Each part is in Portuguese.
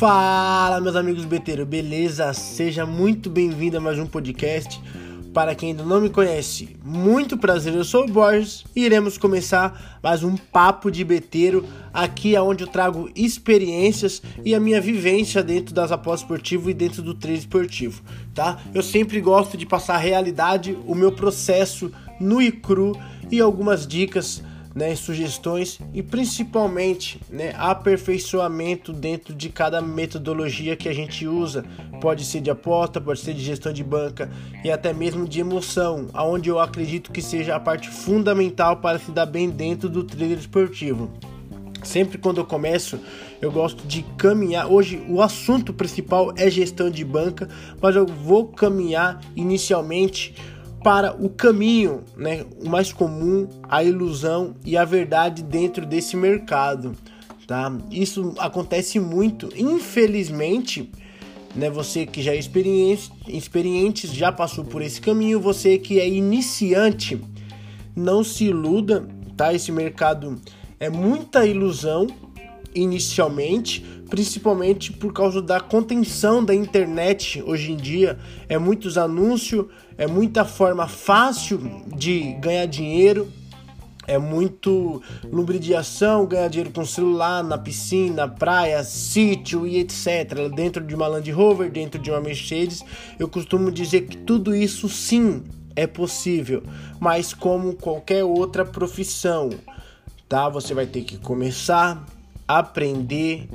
Fala, meus amigos beteiros, beleza? Seja muito bem-vindo a mais um podcast. Para quem ainda não me conhece, muito prazer, eu sou o Borges e iremos começar mais um papo de beteiro aqui onde eu trago experiências e a minha vivência dentro das apostas esportivas e dentro do trade esportivo, tá? Eu sempre gosto de passar a realidade, o meu processo no e cru e algumas dicas né, sugestões e principalmente né, aperfeiçoamento dentro de cada metodologia que a gente usa. Pode ser de aposta, pode ser de gestão de banca e até mesmo de emoção, aonde eu acredito que seja a parte fundamental para se dar bem dentro do trader esportivo. Sempre quando eu começo, eu gosto de caminhar. Hoje o assunto principal é gestão de banca, mas eu vou caminhar inicialmente para o caminho, né, o mais comum, a ilusão e a verdade dentro desse mercado, tá? Isso acontece muito, infelizmente, né, você que já é experiente, experiente já passou por esse caminho, você que é iniciante, não se iluda, tá? Esse mercado é muita ilusão inicialmente, principalmente por causa da contenção da internet hoje em dia. É muitos anúncios, é muita forma fácil de ganhar dinheiro, é muito lubridiação, ganhar dinheiro com celular, na piscina, praia, sítio e etc. Dentro de uma Land Rover, dentro de uma Mercedes, eu costumo dizer que tudo isso sim é possível, mas como qualquer outra profissão, tá? Você vai ter que começar, aprender,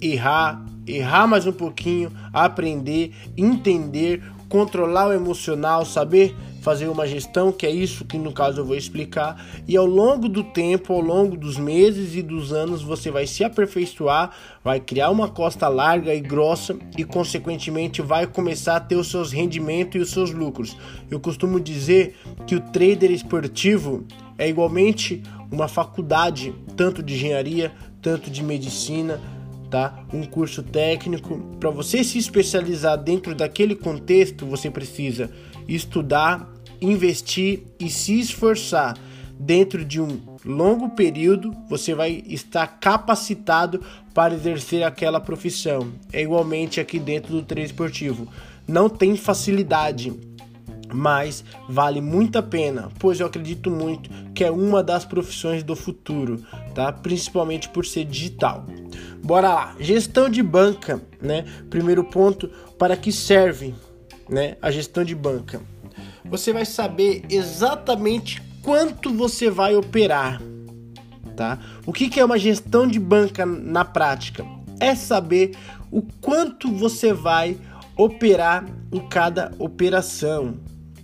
errar, errar mais um pouquinho, aprender, entender, controlar o emocional, saber fazer uma gestão, que é isso que no caso eu vou explicar, e ao longo do tempo, ao longo dos meses e dos anos, você vai se aperfeiçoar, vai criar uma costa larga e grossa e consequentemente vai começar a ter os seus rendimentos e os seus lucros. Eu costumo dizer que o trader esportivo é igualmente uma faculdade, tanto de engenharia, tanto de medicina, tá? Um curso técnico. Para você se especializar dentro daquele contexto, você precisa estudar, investir e se esforçar. Dentro de um longo período, você vai estar capacitado para exercer aquela profissão. É igualmente aqui dentro do treino esportivo. Não tem facilidade mas vale muito a pena, pois eu acredito muito que é uma das profissões do futuro, tá? Principalmente por ser digital. Bora lá, gestão de banca, né? Primeiro ponto, para que serve, né? A gestão de banca. Você vai saber exatamente quanto você vai operar, tá? O que, que é uma gestão de banca na prática? É saber o quanto você vai operar em cada operação,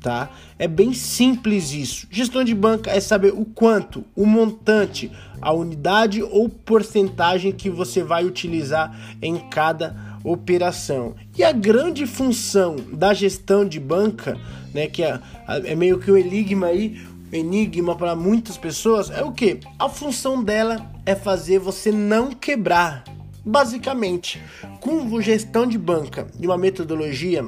tá? É bem simples isso. Gestão de banca é saber o quanto, o montante, a unidade ou porcentagem que você vai utilizar em cada operação. E a grande função da gestão de banca, né, que é, é meio que um enigma aí, enigma para muitas pessoas, é o que? A função dela é fazer você não quebrar. Basicamente, com gestão de banca e uma metodologia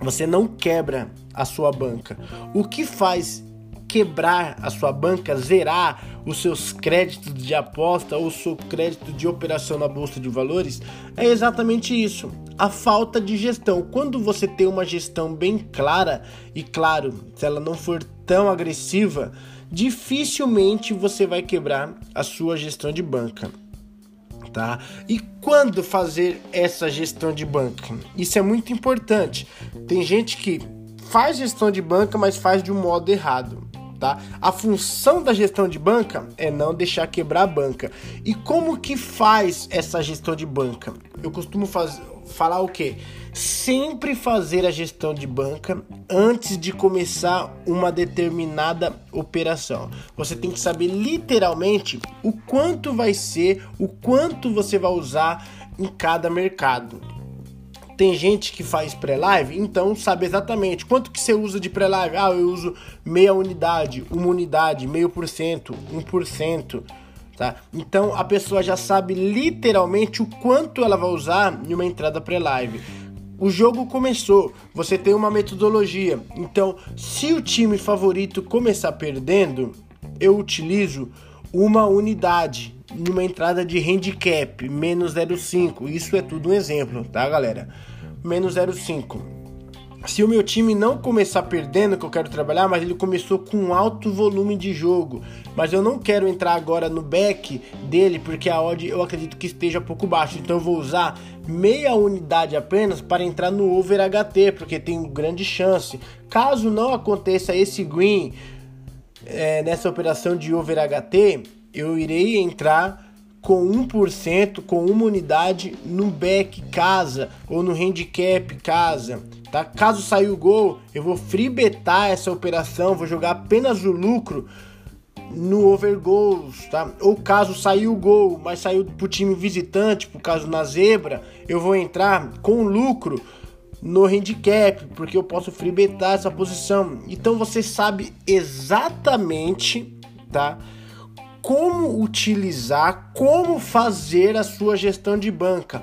você não quebra a sua banca. O que faz quebrar a sua banca, zerar os seus créditos de aposta ou seu crédito de operação na bolsa de valores, é exatamente isso, a falta de gestão. Quando você tem uma gestão bem clara e claro, se ela não for tão agressiva, dificilmente você vai quebrar a sua gestão de banca tá? E quando fazer essa gestão de banca? Isso é muito importante. Tem gente que faz gestão de banca, mas faz de um modo errado. Tá? A função da gestão de banca é não deixar quebrar a banca. E como que faz essa gestão de banca? Eu costumo fazer, falar o que? Sempre fazer a gestão de banca antes de começar uma determinada operação. Você tem que saber literalmente o quanto vai ser, o quanto você vai usar em cada mercado. Tem gente que faz pré-live, então sabe exatamente quanto que você usa de pré-live. Ah, eu uso meia unidade, uma unidade, meio por cento, um por cento tá? Então a pessoa já sabe literalmente o quanto ela vai usar em uma entrada pré-live. O jogo começou, você tem uma metodologia. Então, se o time favorito começar perdendo, eu utilizo uma unidade numa entrada de handicap, menos 0,5. Isso é tudo um exemplo, tá, galera? Menos 0,5 se o meu time não começar perdendo, que eu quero trabalhar, mas ele começou com alto volume de jogo, mas eu não quero entrar agora no back dele porque a odd eu acredito que esteja pouco baixo, então eu vou usar meia unidade apenas para entrar no over HT, porque tem grande chance. Caso não aconteça esse green é, nessa operação de over HT, eu irei entrar com 1%, com uma unidade no back casa ou no handicap casa tá? Caso sair o gol, eu vou freebetar essa operação, vou jogar apenas o lucro no over goals, tá? Ou caso sair o gol, mas saiu pro time visitante, por caso na zebra, eu vou entrar com lucro no handicap, porque eu posso freebetar essa posição. Então você sabe exatamente, tá? Como utilizar, como fazer a sua gestão de banca.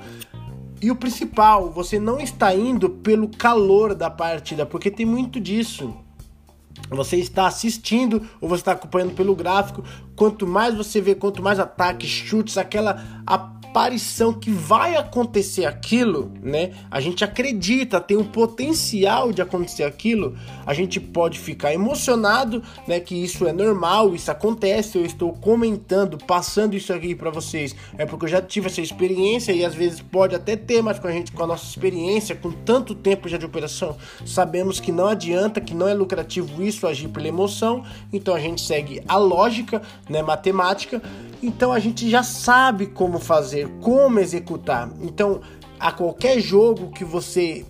E o principal, você não está indo pelo calor da partida, porque tem muito disso. Você está assistindo ou você está acompanhando pelo gráfico. Quanto mais você vê, quanto mais ataques, chutes, aquela aparição que vai acontecer aquilo, né? A gente acredita, tem um potencial de acontecer aquilo. A gente pode ficar emocionado, né? Que isso é normal, isso acontece. Eu estou comentando, passando isso aqui para vocês, é porque eu já tive essa experiência e às vezes pode até ter, mas com a gente, com a nossa experiência, com tanto tempo já de operação, sabemos que não adianta, que não é lucrativo isso agir pela emoção. Então a gente segue a lógica, né? Matemática. Então a gente já sabe como fazer como executar. Então, a qualquer jogo que você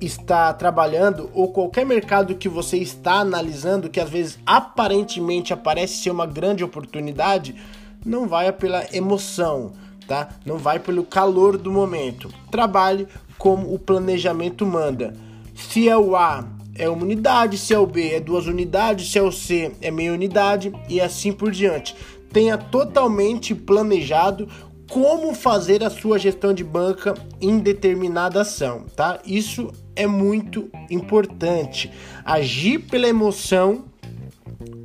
está trabalhando ou qualquer mercado que você está analisando que às vezes aparentemente aparece ser uma grande oportunidade, não vai pela emoção, tá? Não vai pelo calor do momento. Trabalhe como o planejamento manda. Se é o A é uma unidade, se é o B é duas unidades, se é o C é meia unidade e assim por diante. Tenha totalmente planejado como fazer a sua gestão de banca em determinada ação, tá? Isso é muito importante. Agir pela emoção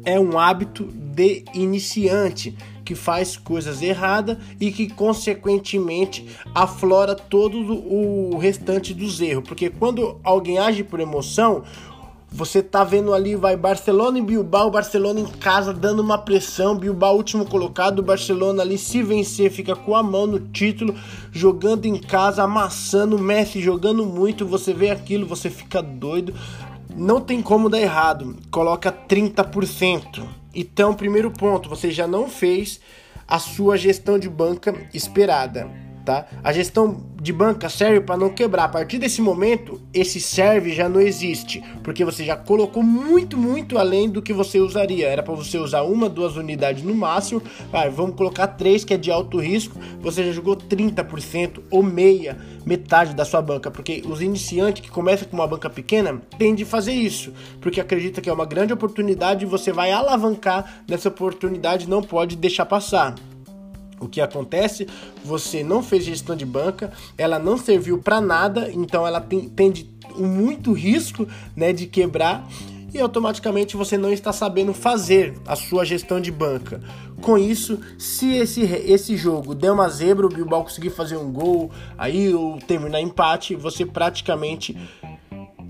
é um hábito de iniciante que faz coisas erradas e que consequentemente aflora todo o restante dos erros, porque quando alguém age por emoção, você tá vendo ali, vai Barcelona e Bilbao, Barcelona em casa dando uma pressão, Bilbao último colocado, Barcelona ali se vencer fica com a mão no título, jogando em casa, amassando, Messi jogando muito, você vê aquilo, você fica doido. Não tem como dar errado. Coloca 30%. Então, primeiro ponto, você já não fez a sua gestão de banca esperada tá? A gestão de banca serve para não quebrar. A partir desse momento, esse serve já não existe, porque você já colocou muito, muito além do que você usaria. Era para você usar uma, duas unidades no máximo. Vai, vamos colocar três que é de alto risco. Você já jogou 30% ou meia, metade da sua banca, porque os iniciantes que começam com uma banca pequena tendem a fazer isso, porque acredita que é uma grande oportunidade e você vai alavancar nessa oportunidade, não pode deixar passar. O que acontece? Você não fez gestão de banca, ela não serviu para nada, então ela tem, tem de, muito risco né, de quebrar e automaticamente você não está sabendo fazer a sua gestão de banca. Com isso, se esse, esse jogo der uma zebra, o Bilbao conseguir fazer um gol aí ou terminar empate, você praticamente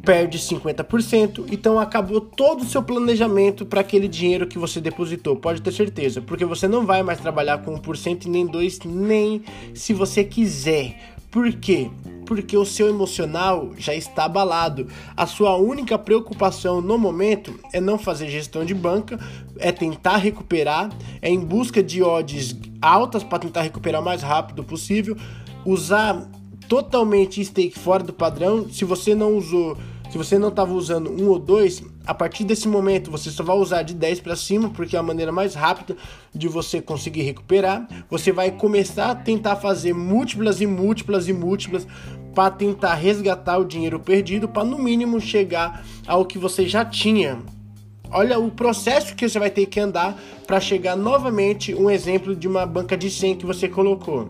perde 50%, então acabou todo o seu planejamento para aquele dinheiro que você depositou, pode ter certeza, porque você não vai mais trabalhar com 1% e nem 2, nem se você quiser. Por quê? Porque o seu emocional já está abalado. A sua única preocupação no momento é não fazer gestão de banca, é tentar recuperar, é em busca de odds altas para tentar recuperar o mais rápido possível, usar totalmente stake fora do padrão. Se você não usou se você não estava usando um ou dois, a partir desse momento você só vai usar de 10 para cima, porque é a maneira mais rápida de você conseguir recuperar. Você vai começar a tentar fazer múltiplas e múltiplas e múltiplas para tentar resgatar o dinheiro perdido, para no mínimo chegar ao que você já tinha. Olha o processo que você vai ter que andar para chegar novamente um exemplo de uma banca de 100 que você colocou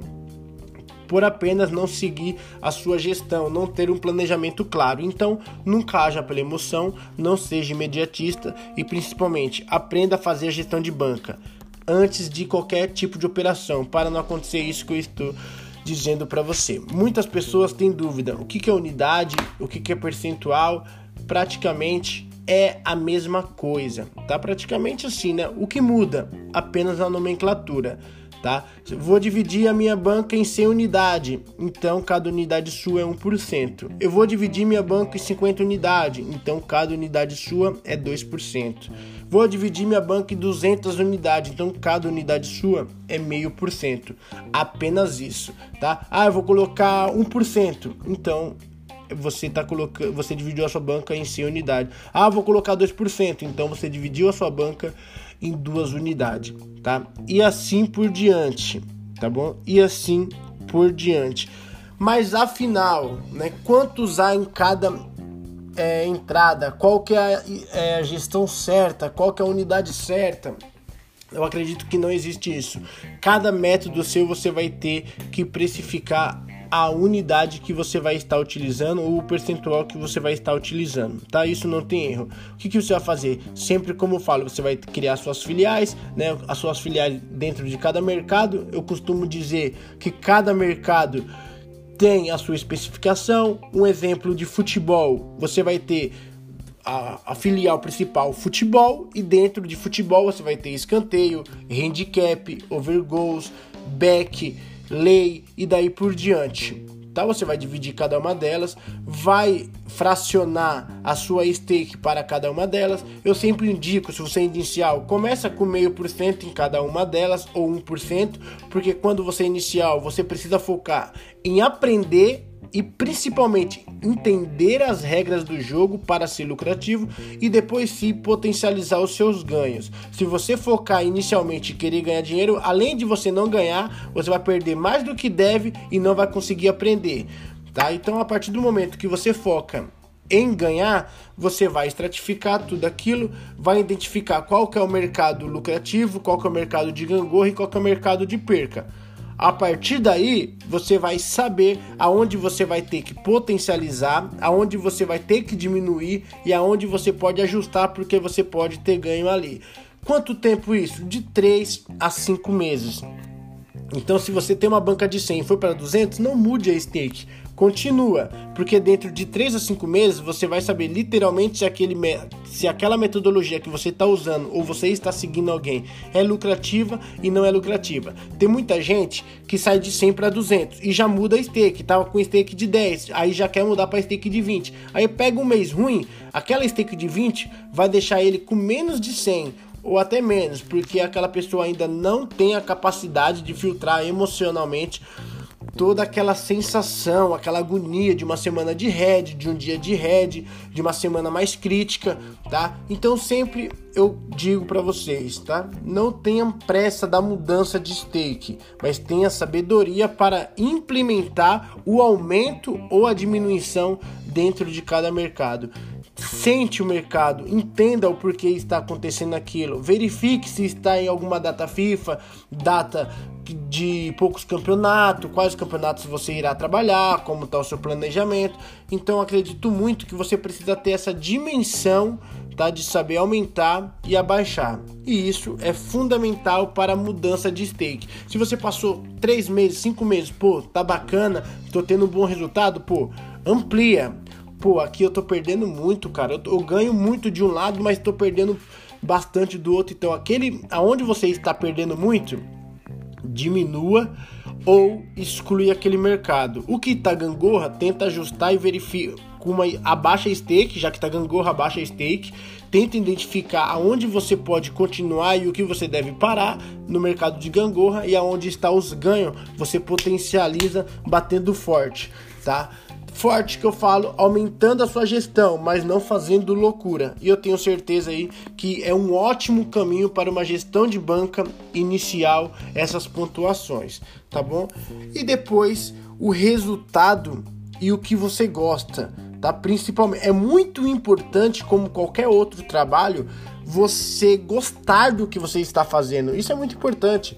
por apenas não seguir a sua gestão, não ter um planejamento claro. Então, nunca haja pela emoção, não seja imediatista e principalmente aprenda a fazer a gestão de banca. antes de qualquer tipo de operação, para não acontecer isso que eu estou dizendo para você. Muitas pessoas têm dúvida: o que, é unidade, o que é percentual, praticamente é a mesma coisa, tá? Praticamente assim, né? O que muda apenas a nomenclatura tá? Vou dividir a minha banca em 100 unidades, então cada unidade sua é 1%. Eu vou dividir minha banca em 50 unidades, então cada unidade sua é 2%. Vou dividir minha banca em 200 unidades, então cada unidade sua é 0,5%. Apenas isso, tá? Ah, eu vou colocar 1%, então você tá colocando, você dividiu a sua banca em 100 unidades. Ah, vou colocar 2%, então você dividiu a sua banca em duas unidades, tá? E assim por diante, tá bom? E assim por diante. Mas afinal, né, quantos há em cada é, entrada? Qual que é a, é a gestão certa? Qual que é a unidade certa? Eu acredito que não existe isso. Cada método seu você vai ter que precificar a unidade que você vai estar utilizando ou o percentual que você vai estar utilizando, tá? Isso não tem erro. O que, que você vai fazer? Sempre como eu falo, você vai criar suas filiais, né? As suas filiais dentro de cada mercado. Eu costumo dizer que cada mercado tem a sua especificação. Um exemplo de futebol, você vai ter a, a, filial principal futebol e dentro de futebol você vai ter escanteio, handicap, over goals, back lei e daí por diante. Tá? Você vai dividir cada uma delas, vai fracionar a sua stake para cada uma delas. Eu sempre indico, se você é inicial, começa com meio por cento em cada uma delas ou 1%, porque quando você é inicial, você precisa focar em aprender e principalmente entender as regras do jogo para ser lucrativo e depois sim potencializar os seus ganhos. Se você focar inicialmente e querer ganhar dinheiro, além de você não ganhar, você vai perder mais do que deve e não vai conseguir aprender. Tá? Então, a partir do momento que você foca em ganhar, você vai estratificar tudo aquilo, vai identificar qual que é o mercado lucrativo, qual que é o mercado de gangorra e qual que é o mercado de perca. A partir daí, você vai saber aonde você vai ter que potencializar, aonde você vai ter que diminuir e aonde você pode ajustar porque você pode ter ganho ali. Quanto tempo isso? De 3 a 5 meses. Então, se você tem uma banca de 100 e for para 200, não mude a stake. Continua, porque dentro de 3 a 5 meses você vai saber literalmente se, aquele, se aquela metodologia que você está usando ou você está seguindo alguém é lucrativa e não é lucrativa. Tem muita gente que sai de 100 para 200 e já muda a stake, tava com stake de 10, aí já quer mudar para stake de 20. Aí pega um mês ruim, aquela stake de 20 vai deixar ele com menos de 100 ou até menos, porque aquela pessoa ainda não tem a capacidade de filtrar emocionalmente toda aquela sensação, aquela agonia de uma semana de head, de um dia de head, de uma semana mais crítica, tá? Então sempre eu digo para vocês, tá? Não tenham pressa da mudança de stake, mas tenha sabedoria para implementar o aumento ou a diminuição dentro de cada mercado sente o mercado, entenda o porquê está acontecendo aquilo, verifique se está em alguma data FIFA, data de poucos campeonatos, quais campeonatos você irá trabalhar, como está o seu planejamento. Então acredito muito que você precisa ter essa dimensão tá, de saber aumentar e abaixar. E isso é fundamental para a mudança de stake. Se você passou 3 meses, 5 meses, pô, tá bacana, tô tendo um bom resultado, pô, amplia pô, aqui eu tô perdendo muito, cara. Eu, eu ganho muito de um lado, mas tô perdendo bastante do outro. Então, aquele aonde você está perdendo muito, diminua ou exclui aquele mercado. O que tá gangorra, tenta ajustar e verifica uma abaixa stake, já que tá gangorra, abaixa stake, tenta identificar aonde você pode continuar e o que você deve parar no mercado de gangorra e aonde está os ganhos, você potencializa batendo forte, tá? Forte que eu falo, aumentando a sua gestão, mas não fazendo loucura. E eu tenho certeza aí que é um ótimo caminho para uma gestão de banca inicial essas pontuações, tá bom? E depois o resultado e o que você gosta, tá? Principalmente é muito importante como qualquer outro trabalho você gostar do que você está fazendo. Isso é muito importante.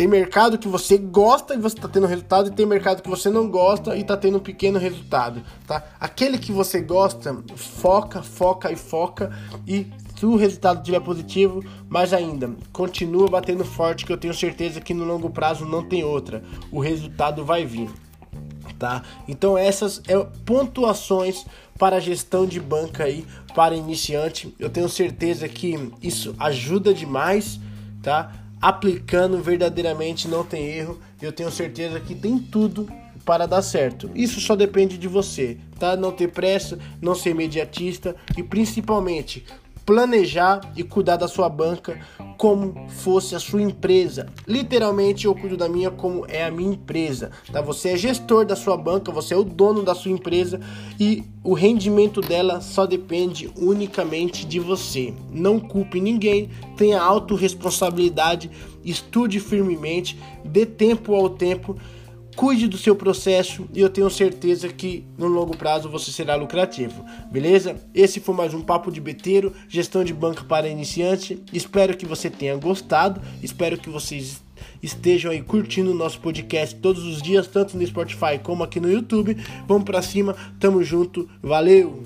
Tem mercado que você gosta e você está tendo resultado, e tem mercado que você não gosta e está tendo um pequeno resultado, tá? Aquele que você gosta, foca, foca e foca e Se o resultado estiver positivo, mais ainda, continua batendo forte que eu tenho certeza que no longo prazo não tem outra. O resultado vai vir. Tá? Então essas é pontuações para gestão de banca aí para iniciante. Eu tenho certeza que isso ajuda demais, tá? Aplicando verdadeiramente não tem erro. Eu tenho certeza que tem tudo para dar certo. Isso só depende de você, tá? Não ter pressa, não ser imediatista e principalmente planejar e cuidar da sua banca como fosse a sua empresa. Literalmente eu cuido da minha como é a minha empresa, tá? Você é gestor da sua banca, você é o dono da sua empresa e o rendimento dela só depende unicamente de você. Não culpe ninguém, tenha autorresponsabilidade, estude firmemente, dê tempo ao tempo cuide do seu processo e eu tenho certeza que no longo prazo você será lucrativo, beleza? Esse foi mais um Papo de Beteiro, gestão de banca para iniciante. Espero que você tenha gostado, espero que vocês estejam aí curtindo o nosso podcast todos os dias, tanto no Spotify como aqui no YouTube. Vamos para cima, tamo junto, valeu!